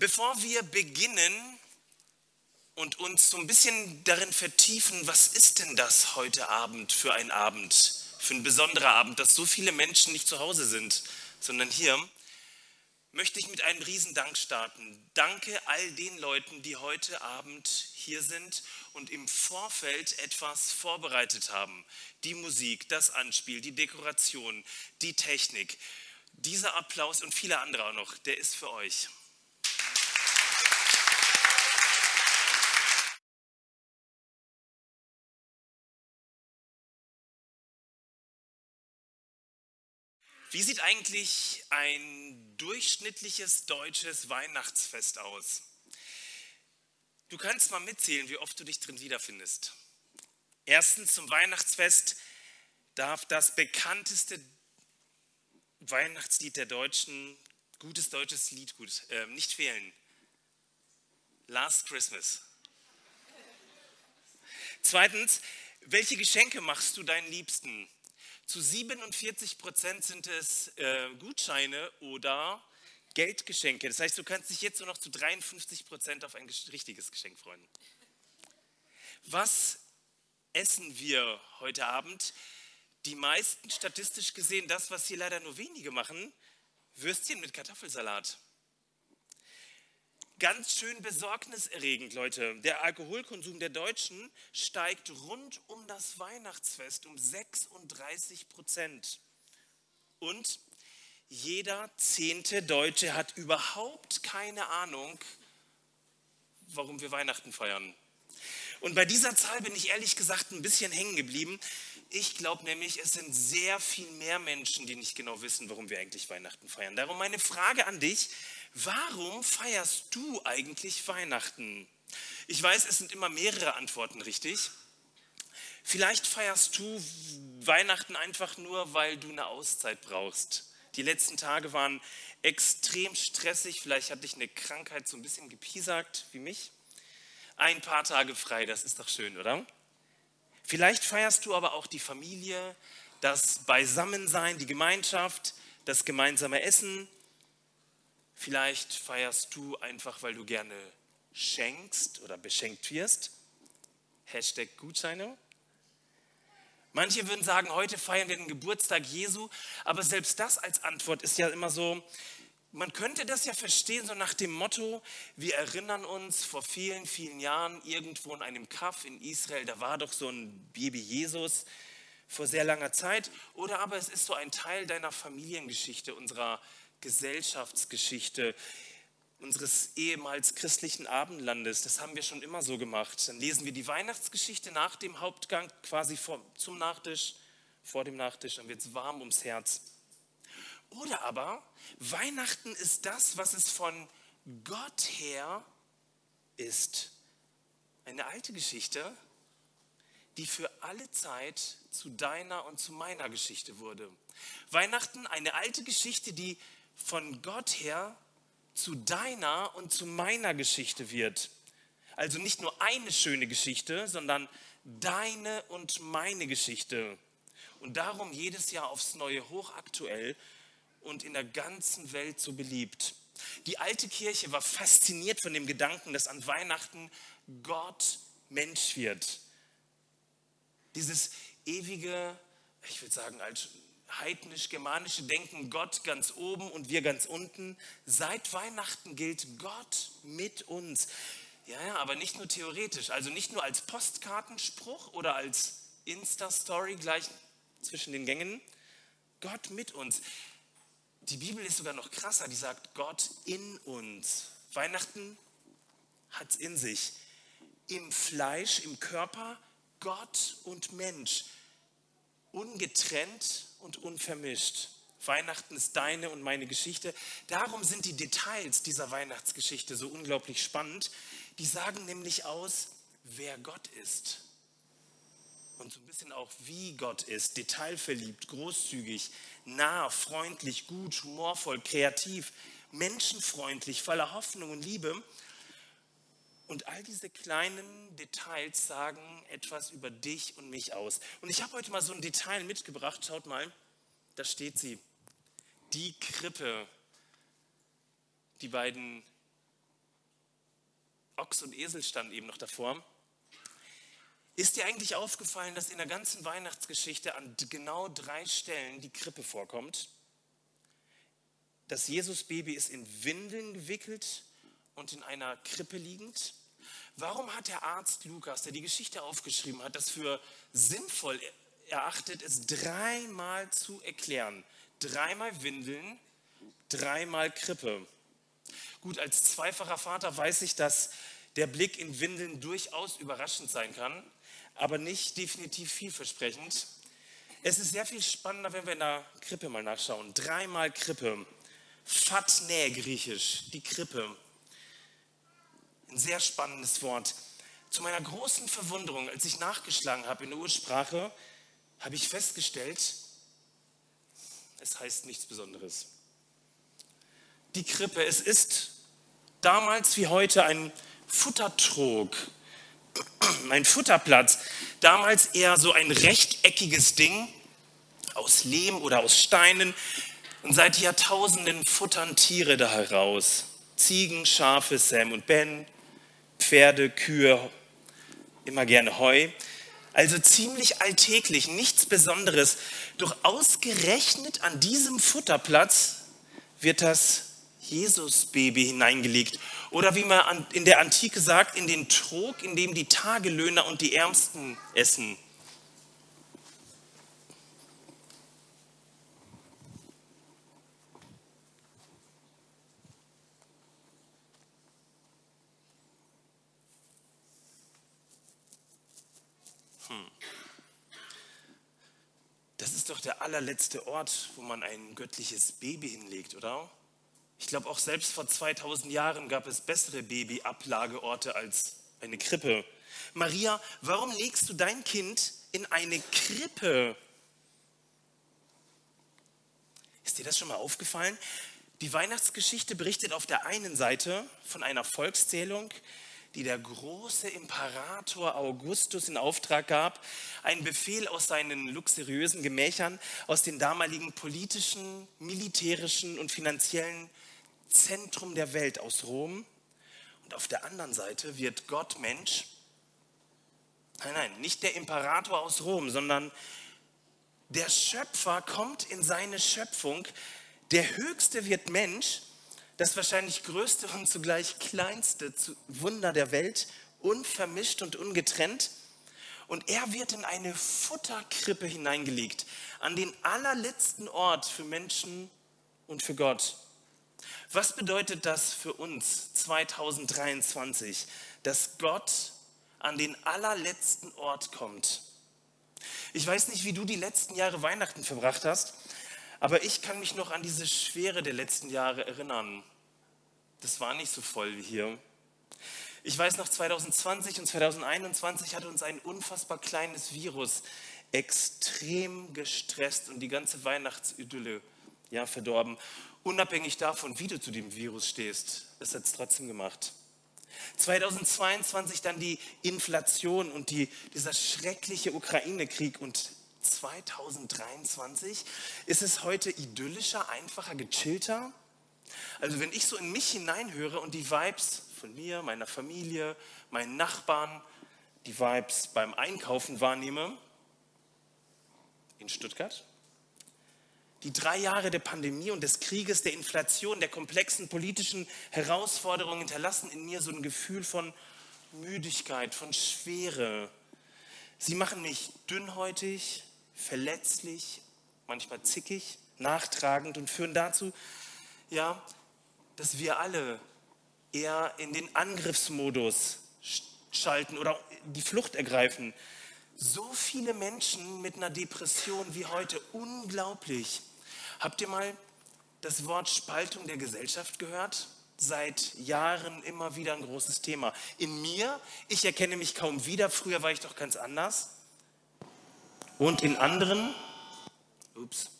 Bevor wir beginnen und uns so ein bisschen darin vertiefen, was ist denn das heute Abend für ein Abend, für ein besonderer Abend, dass so viele Menschen nicht zu Hause sind, sondern hier, möchte ich mit einem Riesendank starten. Danke all den Leuten, die heute Abend hier sind und im Vorfeld etwas vorbereitet haben. Die Musik, das Anspiel, die Dekoration, die Technik. Dieser Applaus und viele andere auch noch, der ist für euch. Wie sieht eigentlich ein durchschnittliches deutsches Weihnachtsfest aus? Du kannst mal mitzählen, wie oft du dich drin wiederfindest. Erstens zum Weihnachtsfest darf das bekannteste Weihnachtslied der Deutschen, gutes deutsches Lied, gut, äh, nicht fehlen. Last Christmas. Zweitens, welche Geschenke machst du deinen Liebsten? Zu 47 Prozent sind es äh, Gutscheine oder Geldgeschenke. Das heißt, du kannst dich jetzt nur noch zu 53 Prozent auf ein richtiges Geschenk freuen. Was essen wir heute Abend? Die meisten statistisch gesehen das, was hier leider nur wenige machen, Würstchen mit Kartoffelsalat ganz schön besorgniserregend, Leute. Der Alkoholkonsum der Deutschen steigt rund um das Weihnachtsfest um 36 Prozent. Und jeder zehnte Deutsche hat überhaupt keine Ahnung, warum wir Weihnachten feiern. Und bei dieser Zahl bin ich ehrlich gesagt ein bisschen hängen geblieben. Ich glaube nämlich, es sind sehr viel mehr Menschen, die nicht genau wissen, warum wir eigentlich Weihnachten feiern. Darum meine Frage an dich, warum feierst du eigentlich Weihnachten? Ich weiß, es sind immer mehrere Antworten richtig. Vielleicht feierst du Weihnachten einfach nur, weil du eine Auszeit brauchst. Die letzten Tage waren extrem stressig. Vielleicht hat dich eine Krankheit so ein bisschen gepiesackt wie mich. Ein paar Tage frei, das ist doch schön, oder? Vielleicht feierst du aber auch die Familie, das Beisammensein, die Gemeinschaft, das gemeinsame Essen, Vielleicht feierst du einfach, weil du gerne schenkst oder beschenkt wirst. Hashtag Gutscheine. Manche würden sagen, heute feiern wir den Geburtstag Jesu, aber selbst das als Antwort ist ja immer so, man könnte das ja verstehen, so nach dem Motto, wir erinnern uns vor vielen, vielen Jahren irgendwo in einem Kaff in Israel, da war doch so ein Baby Jesus vor sehr langer Zeit. Oder aber es ist so ein Teil deiner Familiengeschichte, unserer Gesellschaftsgeschichte unseres ehemals christlichen Abendlandes. Das haben wir schon immer so gemacht. Dann lesen wir die Weihnachtsgeschichte nach dem Hauptgang, quasi vor, zum Nachtisch, vor dem Nachtisch, dann wird es warm ums Herz. Oder aber Weihnachten ist das, was es von Gott her ist. Eine alte Geschichte, die für alle Zeit zu deiner und zu meiner Geschichte wurde. Weihnachten, eine alte Geschichte, die von Gott her zu deiner und zu meiner Geschichte wird. Also nicht nur eine schöne Geschichte, sondern deine und meine Geschichte. Und darum jedes Jahr aufs Neue hochaktuell und in der ganzen Welt so beliebt. Die alte Kirche war fasziniert von dem Gedanken, dass an Weihnachten Gott Mensch wird. Dieses ewige, ich würde sagen, als heidnisch-germanische Denken, Gott ganz oben und wir ganz unten. Seit Weihnachten gilt Gott mit uns. Ja, ja, aber nicht nur theoretisch, also nicht nur als Postkartenspruch oder als Insta-Story gleich zwischen den Gängen. Gott mit uns. Die Bibel ist sogar noch krasser, die sagt Gott in uns. Weihnachten hat es in sich. Im Fleisch, im Körper, Gott und Mensch. Ungetrennt und unvermischt. Weihnachten ist deine und meine Geschichte. Darum sind die Details dieser Weihnachtsgeschichte so unglaublich spannend. Die sagen nämlich aus, wer Gott ist. Und so ein bisschen auch, wie Gott ist. Detailverliebt, großzügig, nah, freundlich, gut, humorvoll, kreativ, menschenfreundlich, voller Hoffnung und Liebe. Und all diese kleinen Details sagen etwas über dich und mich aus. Und ich habe heute mal so ein Detail mitgebracht. Schaut mal, da steht sie. Die Krippe. Die beiden Ochs und Esel standen eben noch davor. Ist dir eigentlich aufgefallen, dass in der ganzen Weihnachtsgeschichte an genau drei Stellen die Krippe vorkommt? Das Jesusbaby ist in Windeln gewickelt und in einer Krippe liegend. Warum hat der Arzt Lukas, der die Geschichte aufgeschrieben hat, das für sinnvoll erachtet, es dreimal zu erklären? Dreimal Windeln, dreimal Krippe. Gut, als zweifacher Vater weiß ich, dass der Blick in Windeln durchaus überraschend sein kann, aber nicht definitiv vielversprechend. Es ist sehr viel spannender, wenn wir in der Krippe mal nachschauen. Dreimal Krippe. Fatne griechisch, die Krippe. Ein sehr spannendes Wort. Zu meiner großen Verwunderung, als ich nachgeschlagen habe in der Ursprache, habe ich festgestellt, es heißt nichts Besonderes. Die Krippe, es ist damals wie heute ein Futtertrog, ein Futterplatz. Damals eher so ein rechteckiges Ding aus Lehm oder aus Steinen. Und seit Jahrtausenden futtern Tiere da heraus. Ziegen, Schafe, Sam und Ben, Pferde, Kühe, immer gerne Heu. Also ziemlich alltäglich, nichts Besonderes. Doch ausgerechnet an diesem Futterplatz wird das Jesusbaby hineingelegt. Oder wie man in der Antike sagt, in den Trog, in dem die Tagelöhner und die Ärmsten essen. Das ist doch der allerletzte Ort, wo man ein göttliches Baby hinlegt, oder? Ich glaube, auch selbst vor 2000 Jahren gab es bessere Babyablageorte als eine Krippe. Maria, warum legst du dein Kind in eine Krippe? Ist dir das schon mal aufgefallen? Die Weihnachtsgeschichte berichtet auf der einen Seite von einer Volkszählung, die der große Imperator Augustus in Auftrag gab, einen Befehl aus seinen luxuriösen Gemächern, aus den damaligen politischen, militärischen und finanziellen Zentrum der Welt aus Rom. Und auf der anderen Seite wird Gott Mensch. Nein, nein, nicht der Imperator aus Rom, sondern der Schöpfer kommt in seine Schöpfung. Der Höchste wird Mensch das wahrscheinlich größte und zugleich kleinste Wunder der Welt, unvermischt und ungetrennt. Und er wird in eine Futterkrippe hineingelegt, an den allerletzten Ort für Menschen und für Gott. Was bedeutet das für uns 2023, dass Gott an den allerletzten Ort kommt? Ich weiß nicht, wie du die letzten Jahre Weihnachten verbracht hast, aber ich kann mich noch an diese Schwere der letzten Jahre erinnern. Das war nicht so voll wie hier. Ich weiß noch, 2020 und 2021 hat uns ein unfassbar kleines Virus extrem gestresst und die ganze Weihnachtsidylle ja, verdorben. Unabhängig davon, wie du zu dem Virus stehst, es hat es trotzdem gemacht. 2022 dann die Inflation und die, dieser schreckliche Ukraine-Krieg und 2023 ist es heute idyllischer, einfacher, gechillter. Also wenn ich so in mich hineinhöre und die Vibes von mir, meiner Familie, meinen Nachbarn, die Vibes beim Einkaufen wahrnehme, in Stuttgart, die drei Jahre der Pandemie und des Krieges, der Inflation, der komplexen politischen Herausforderungen hinterlassen in mir so ein Gefühl von Müdigkeit, von Schwere. Sie machen mich dünnhäutig, verletzlich, manchmal zickig, nachtragend und führen dazu, ja, dass wir alle eher in den Angriffsmodus schalten oder die Flucht ergreifen. So viele Menschen mit einer Depression wie heute, unglaublich. Habt ihr mal das Wort Spaltung der Gesellschaft gehört? Seit Jahren immer wieder ein großes Thema. In mir, ich erkenne mich kaum wieder, früher war ich doch ganz anders. Und in anderen, ups,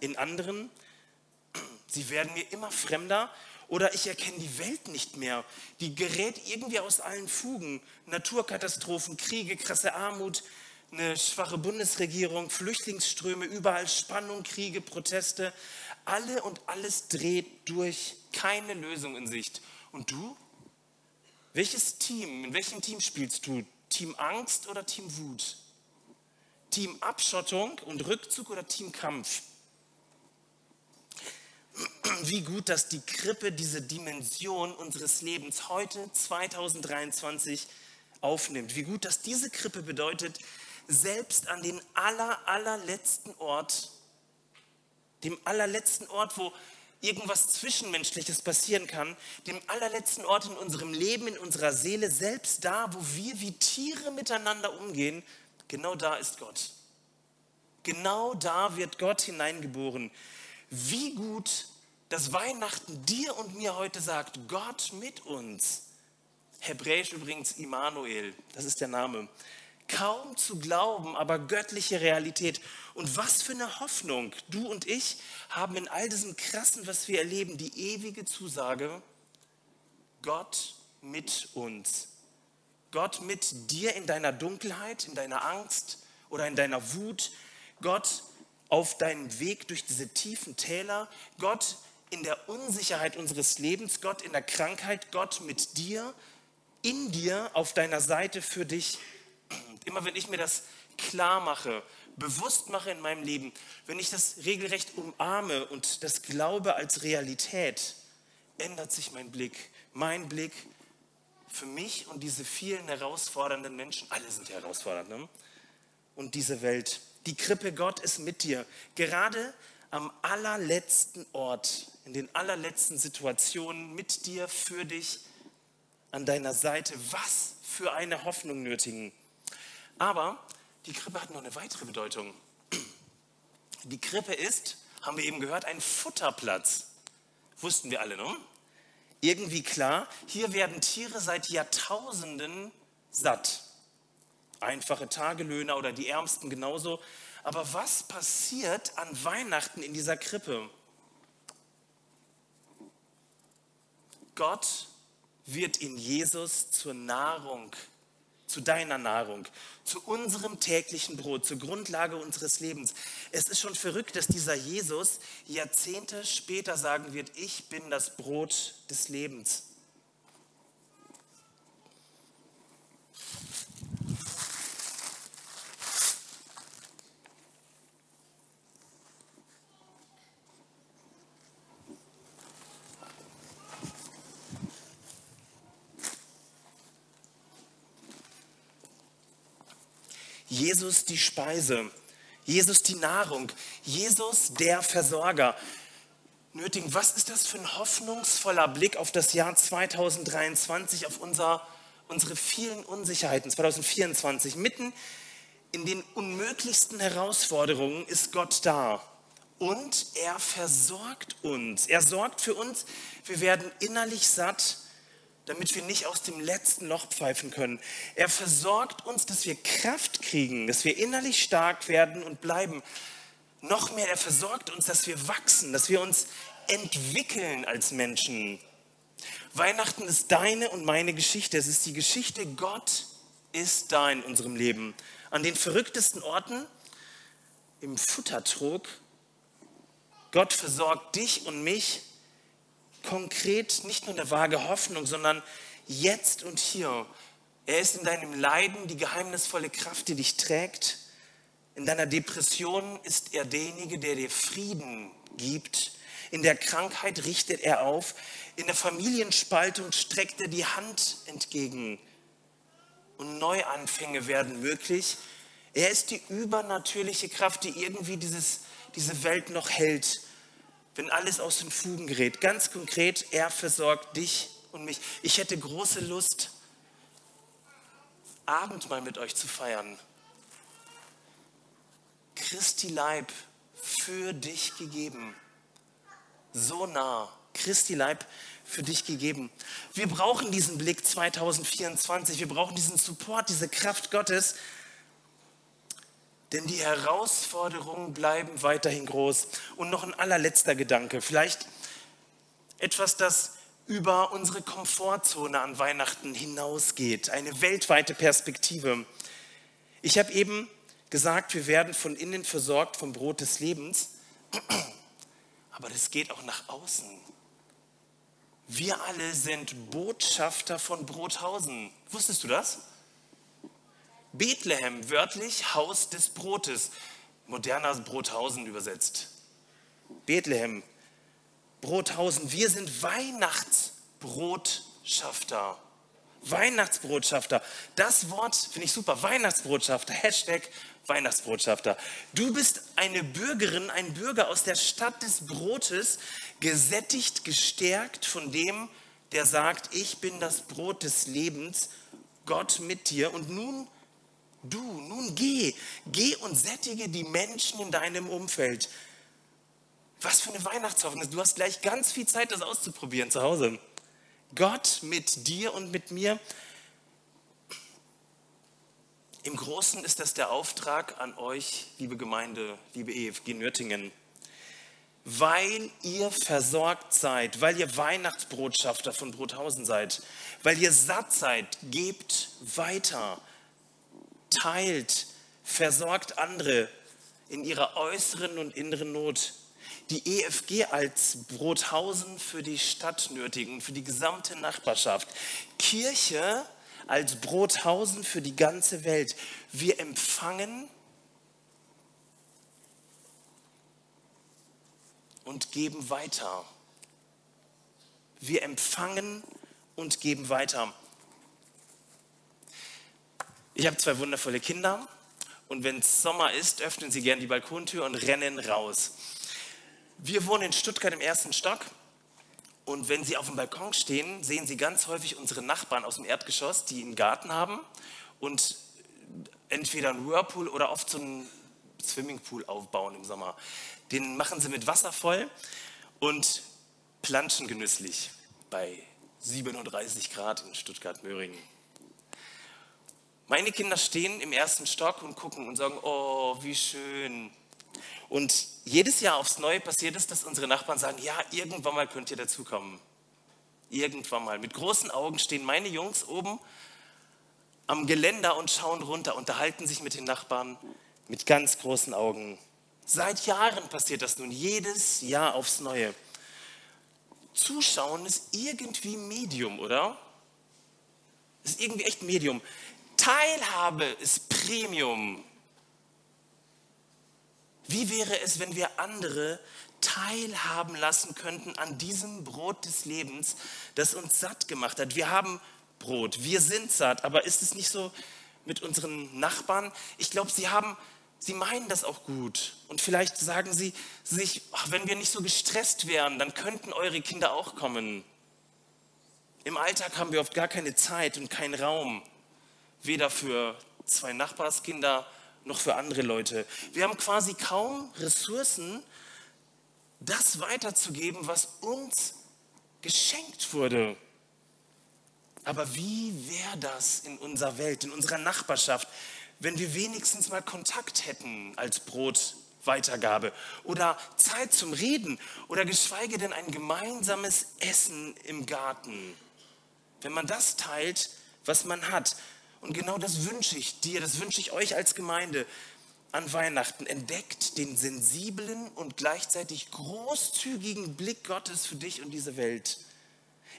in anderen, sie werden mir immer fremder oder ich erkenne die Welt nicht mehr. Die gerät irgendwie aus allen Fugen. Naturkatastrophen, Kriege, krasse Armut, eine schwache Bundesregierung, Flüchtlingsströme, überall Spannung, Kriege, Proteste. Alle und alles dreht durch, keine Lösung in Sicht. Und du? Welches Team, in welchem Team spielst du? Team Angst oder Team Wut? Team Abschottung und Rückzug oder Team Kampf? Wie gut, dass die Krippe diese Dimension unseres Lebens heute 2023 aufnimmt. Wie gut, dass diese Krippe bedeutet, selbst an den aller, allerletzten Ort, dem allerletzten Ort, wo irgendwas Zwischenmenschliches passieren kann, dem allerletzten Ort in unserem Leben, in unserer Seele, selbst da, wo wir wie Tiere miteinander umgehen, genau da ist Gott. Genau da wird Gott hineingeboren. Wie gut, dass Weihnachten dir und mir heute sagt, Gott mit uns. Hebräisch übrigens Immanuel, das ist der Name. Kaum zu glauben, aber göttliche Realität. Und was für eine Hoffnung. Du und ich haben in all diesem Krassen, was wir erleben, die ewige Zusage, Gott mit uns. Gott mit dir in deiner Dunkelheit, in deiner Angst oder in deiner Wut. Gott auf deinem Weg durch diese tiefen Täler. Gott in der Unsicherheit unseres Lebens. Gott in der Krankheit. Gott mit dir in dir, auf deiner Seite für dich. Immer wenn ich mir das klar mache, bewusst mache in meinem Leben, wenn ich das regelrecht umarme und das glaube als Realität, ändert sich mein Blick. Mein Blick für mich und diese vielen herausfordernden Menschen, alle sind herausfordernd, ne? und diese Welt. Die Krippe Gott ist mit dir. Gerade am allerletzten Ort, in den allerletzten Situationen mit dir, für dich, an deiner Seite. Was für eine Hoffnung nötigen. Aber die Krippe hat noch eine weitere Bedeutung. Die Krippe ist, haben wir eben gehört, ein Futterplatz. Wussten wir alle, ne? Irgendwie klar, hier werden Tiere seit Jahrtausenden satt. Einfache Tagelöhner oder die Ärmsten genauso. Aber was passiert an Weihnachten in dieser Krippe? Gott wird in Jesus zur Nahrung, zu deiner Nahrung, zu unserem täglichen Brot, zur Grundlage unseres Lebens. Es ist schon verrückt, dass dieser Jesus Jahrzehnte später sagen wird, ich bin das Brot des Lebens. Jesus die Speise, Jesus die Nahrung, Jesus der Versorger. Nötigen, was ist das für ein hoffnungsvoller Blick auf das Jahr 2023, auf unser, unsere vielen Unsicherheiten 2024. Mitten in den unmöglichsten Herausforderungen ist Gott da. Und er versorgt uns. Er sorgt für uns. Wir werden innerlich satt damit wir nicht aus dem letzten Loch pfeifen können. Er versorgt uns, dass wir Kraft kriegen, dass wir innerlich stark werden und bleiben. Noch mehr, er versorgt uns, dass wir wachsen, dass wir uns entwickeln als Menschen. Weihnachten ist deine und meine Geschichte. Es ist die Geschichte, Gott ist da in unserem Leben. An den verrücktesten Orten, im Futtertrog. Gott versorgt dich und mich konkret nicht nur eine vage Hoffnung, sondern jetzt und hier. Er ist in deinem Leiden die geheimnisvolle Kraft, die dich trägt. In deiner Depression ist er derjenige, der dir Frieden gibt. In der Krankheit richtet er auf. In der Familienspaltung streckt er die Hand entgegen. Und Neuanfänge werden möglich. Er ist die übernatürliche Kraft, die irgendwie dieses, diese Welt noch hält wenn alles aus den Fugen gerät. Ganz konkret, er versorgt dich und mich. Ich hätte große Lust, Abendmahl mit euch zu feiern. Christi Leib für dich gegeben. So nah. Christi Leib für dich gegeben. Wir brauchen diesen Blick 2024. Wir brauchen diesen Support, diese Kraft Gottes, denn die Herausforderungen bleiben weiterhin groß. Und noch ein allerletzter Gedanke, vielleicht etwas, das über unsere Komfortzone an Weihnachten hinausgeht, eine weltweite Perspektive. Ich habe eben gesagt, wir werden von innen versorgt vom Brot des Lebens, aber das geht auch nach außen. Wir alle sind Botschafter von Brothausen. Wusstest du das? Bethlehem, wörtlich Haus des Brotes. Moderner Brothausen übersetzt. Bethlehem, Brothausen. Wir sind Weihnachtsbrotschafter. Weihnachtsbotschafter. Das Wort finde ich super. Weihnachtsbotschafter. Hashtag Weihnachtsbotschafter. Du bist eine Bürgerin, ein Bürger aus der Stadt des Brotes, gesättigt, gestärkt von dem, der sagt, ich bin das Brot des Lebens, Gott mit dir. Und nun du, nun geh, geh und sättige die Menschen in deinem Umfeld. Was für eine Weihnachtshoffnung. Du hast gleich ganz viel Zeit, das auszuprobieren zu Hause. Gott mit dir und mit mir. Im Großen ist das der Auftrag an euch, liebe Gemeinde, liebe EFG Nürtingen. Weil ihr versorgt seid, weil ihr Weihnachtsbotschafter von Brothausen seid, weil ihr satt seid, gebt weiter, teilt, versorgt andere in ihrer äußeren und inneren Not die EFG als Brothausen für die Stadt nötigen, für die gesamte Nachbarschaft. Kirche als Brothausen für die ganze Welt. Wir empfangen und geben weiter. Wir empfangen und geben weiter. Ich habe zwei wundervolle Kinder und wenn es Sommer ist, öffnen sie gern die Balkontür und rennen raus. Wir wohnen in Stuttgart im ersten Stock und wenn Sie auf dem Balkon stehen, sehen Sie ganz häufig unsere Nachbarn aus dem Erdgeschoss, die einen Garten haben und entweder einen Whirlpool oder oft so einen Swimmingpool aufbauen im Sommer. Den machen sie mit Wasser voll und planschen genüsslich bei 37 Grad in Stuttgart-Möhringen. Meine Kinder stehen im ersten Stock und gucken und sagen, oh, wie schön, und jedes Jahr aufs Neue passiert es, dass unsere Nachbarn sagen, ja, irgendwann mal könnt ihr dazukommen. Irgendwann mal. Mit großen Augen stehen meine Jungs oben am Geländer und schauen runter, unterhalten sich mit den Nachbarn mit ganz großen Augen. Seit Jahren passiert das nun, jedes Jahr aufs Neue. Zuschauen ist irgendwie Medium, oder? Ist irgendwie echt Medium. Teilhabe ist Premium. Wie wäre es, wenn wir andere teilhaben lassen könnten an diesem Brot des Lebens, das uns satt gemacht hat? Wir haben Brot, wir sind satt, aber ist es nicht so mit unseren Nachbarn? Ich glaube, sie haben, sie meinen das auch gut. Und vielleicht sagen sie sich, ach, wenn wir nicht so gestresst wären, dann könnten eure Kinder auch kommen. Im Alltag haben wir oft gar keine Zeit und keinen Raum, weder für zwei Nachbarskinder noch für andere Leute. Wir haben quasi kaum Ressourcen, das weiterzugeben, was uns geschenkt wurde. Aber wie wäre das in unserer Welt, in unserer Nachbarschaft, wenn wir wenigstens mal Kontakt hätten als Brotweitergabe oder Zeit zum Reden oder geschweige denn ein gemeinsames Essen im Garten? Wenn man das teilt, was man hat, und genau das wünsche ich dir, das wünsche ich euch als Gemeinde an Weihnachten. Entdeckt den sensiblen und gleichzeitig großzügigen Blick Gottes für dich und diese Welt.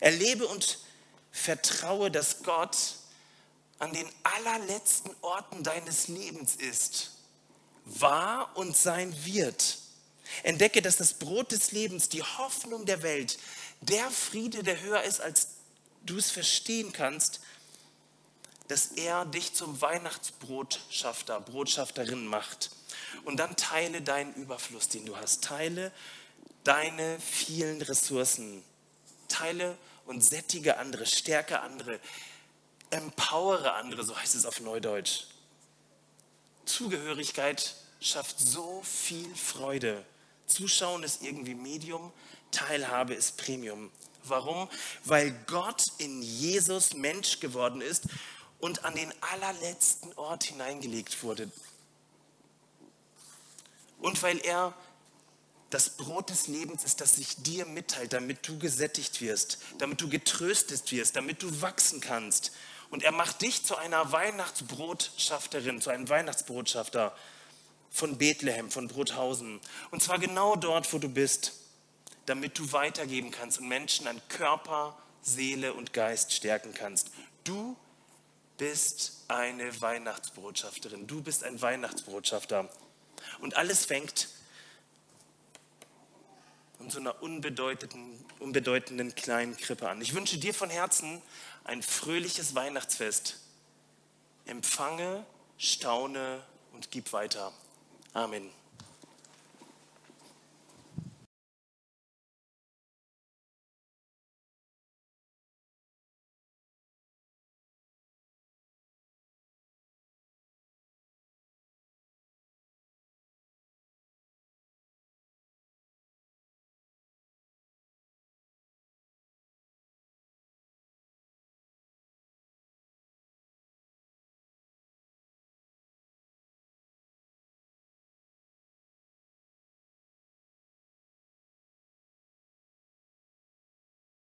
Erlebe und vertraue, dass Gott an den allerletzten Orten deines Lebens ist, war und sein wird. Entdecke, dass das Brot des Lebens, die Hoffnung der Welt, der Friede, der höher ist, als du es verstehen kannst, dass er dich zum Weihnachtsbrotschafter, Brotschafterin macht. Und dann teile deinen Überfluss, den du hast. Teile deine vielen Ressourcen. Teile und sättige andere, stärke andere, empowere andere, so heißt es auf Neudeutsch. Zugehörigkeit schafft so viel Freude. Zuschauen ist irgendwie Medium, Teilhabe ist Premium. Warum? Weil Gott in Jesus Mensch geworden ist und an den allerletzten Ort hineingelegt wurde. Und weil er das Brot des Lebens ist, das sich dir mitteilt, damit du gesättigt wirst, damit du getröstet wirst, damit du wachsen kannst. Und er macht dich zu einer Weihnachtsbrotschafterin, zu einem Weihnachtsbotschafter von Bethlehem, von Brothausen. Und zwar genau dort, wo du bist. damit du weitergeben kannst und Menschen an Körper, Seele und Geist stärken kannst. Du bist eine Weihnachtsbotschafterin, du bist ein Weihnachtsbotschafter. Und alles fängt in so einer unbedeutenden, unbedeutenden kleinen Krippe an. Ich wünsche dir von Herzen ein fröhliches Weihnachtsfest. Empfange, staune und gib weiter. Amen.